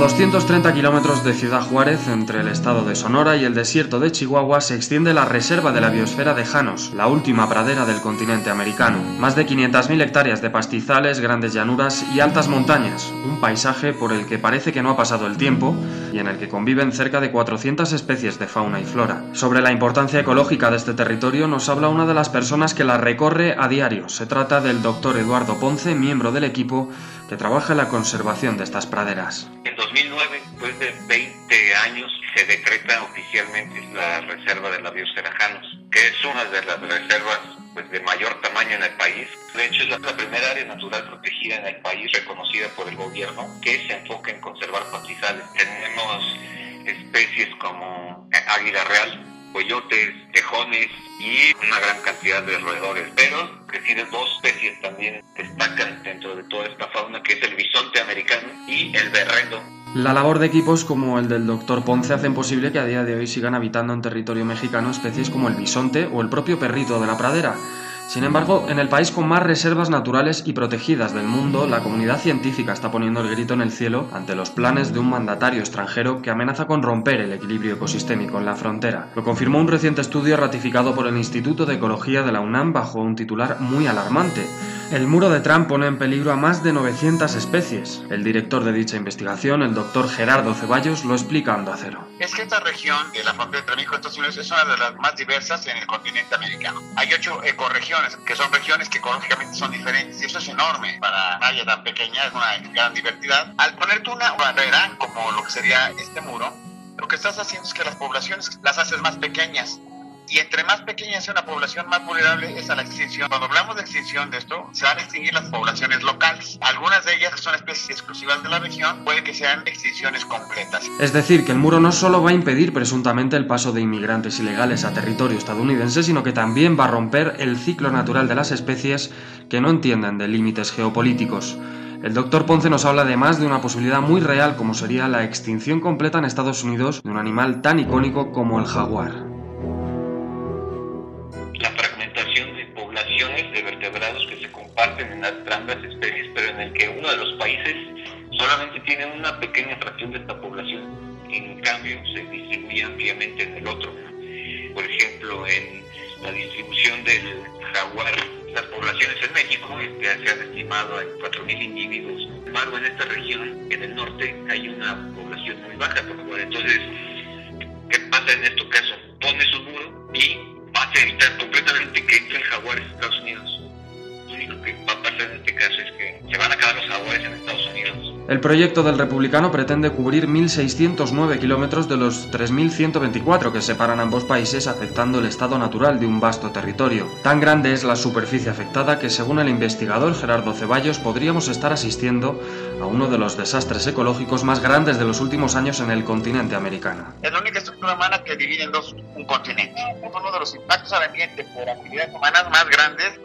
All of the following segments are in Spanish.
230 kilómetros de Ciudad Juárez, entre el estado de Sonora y el desierto de Chihuahua, se extiende la Reserva de la Biosfera de Janos, la última pradera del continente americano. Más de 500.000 hectáreas de pastizales, grandes llanuras y altas montañas, un paisaje por el que parece que no ha pasado el tiempo y en el que conviven cerca de 400 especies de fauna y flora. Sobre la importancia ecológica de este territorio nos habla una de las personas que la recorre a diario. Se trata del doctor Eduardo Ponce, miembro del equipo que trabaja en la conservación de estas praderas. En 2009, después de 20 años, se decreta oficialmente la Reserva de la Biosfera Janos, que es una de las reservas pues, de mayor tamaño en el país. De hecho, es la primera área natural protegida en el país, reconocida por el gobierno, que se enfoca en conservar pastizales. Tenemos especies como águila real, coyotes, tejones y una gran cantidad de roedores, pero que tiene dos especies también destacan dentro de toda esta fauna, que es el bisonte americano y el berrendo. La labor de equipos como el del Dr. Ponce hacen posible que a día de hoy sigan habitando en territorio mexicano especies como el bisonte o el propio perrito de la pradera, sin embargo, en el país con más reservas naturales y protegidas del mundo, la comunidad científica está poniendo el grito en el cielo ante los planes de un mandatario extranjero que amenaza con romper el equilibrio ecosistémico en la frontera. Lo confirmó un reciente estudio ratificado por el Instituto de Ecología de la UNAM bajo un titular muy alarmante. El muro de Trump pone en peligro a más de 900 especies. El director de dicha investigación, el doctor Gerardo Ceballos, lo explica a Cero. Es que esta región de la frontera entre México y Estados Unidos es una de las más diversas en el continente americano. Hay ocho ecorregiones, que son regiones que ecológicamente son diferentes, y eso es enorme para una área tan pequeña, es una gran diversidad. Al ponerte una barrera, como lo que sería este muro, lo que estás haciendo es que las poblaciones las haces más pequeñas y entre más pequeña sea una población, más vulnerable es a la extinción. Cuando hablamos de extinción de esto, se van a extinguir las poblaciones locales. Algunas de ellas, son especies exclusivas de la región, puede que sean extinciones completas. Es decir, que el muro no solo va a impedir presuntamente el paso de inmigrantes ilegales a territorio estadounidense, sino que también va a romper el ciclo natural de las especies que no entienden de límites geopolíticos. El doctor Ponce nos habla además de una posibilidad muy real como sería la extinción completa en Estados Unidos de un animal tan icónico como el jaguar. En las ambas especies, pero en el que uno de los países solamente tiene una pequeña fracción de esta población, en cambio se distribuye ampliamente en el otro. Por ejemplo, en la distribución del jaguar, las poblaciones en México este, se han estimado en 4.000 individuos. Sin embargo, en esta región, en el norte, hay una población muy baja. Entonces, ¿qué pasa en este caso? Pones un muro y vas a evitar completamente que entre el jaguar a Estados Unidos El proyecto del republicano pretende cubrir 1.609 kilómetros de los 3.124 que separan ambos países afectando el estado natural de un vasto territorio. Tan grande es la superficie afectada que según el investigador Gerardo Ceballos podríamos estar asistiendo a uno de los desastres ecológicos más grandes de los últimos años en el continente americano. Es la única estructura humana que divide en dos un continente. Uno de los impactos al ambiente por actividades humanas más grandes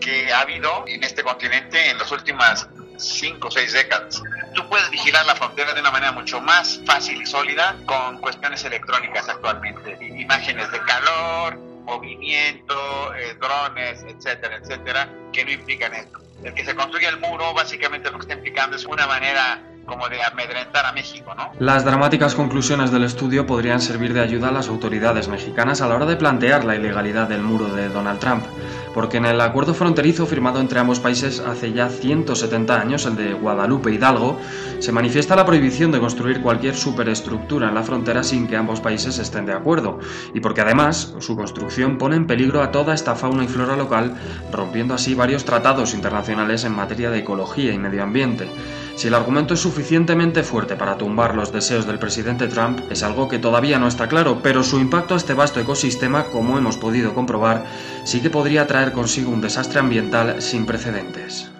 que ha habido en este continente en las últimas cinco o seis décadas tú puedes vigilar la frontera de una manera mucho más fácil y sólida con cuestiones electrónicas actualmente. Imágenes de calor, movimiento, eh, drones, etcétera, etcétera, que no implican esto. El que se construye el muro básicamente lo que está implicando es una manera como de amedrentar a México, ¿no? Las dramáticas conclusiones del estudio podrían servir de ayuda a las autoridades mexicanas a la hora de plantear la ilegalidad del muro de Donald Trump, porque en el acuerdo fronterizo firmado entre ambos países hace ya 170 años, el de Guadalupe Hidalgo, se manifiesta la prohibición de construir cualquier superestructura en la frontera sin que ambos países estén de acuerdo, y porque además su construcción pone en peligro a toda esta fauna y flora local, rompiendo así varios tratados internacionales en materia de ecología y medio ambiente. Si el argumento es suficientemente fuerte para tumbar los deseos del presidente Trump, es algo que todavía no está claro, pero su impacto a este vasto ecosistema, como hemos podido comprobar, sí que podría traer consigo un desastre ambiental sin precedentes.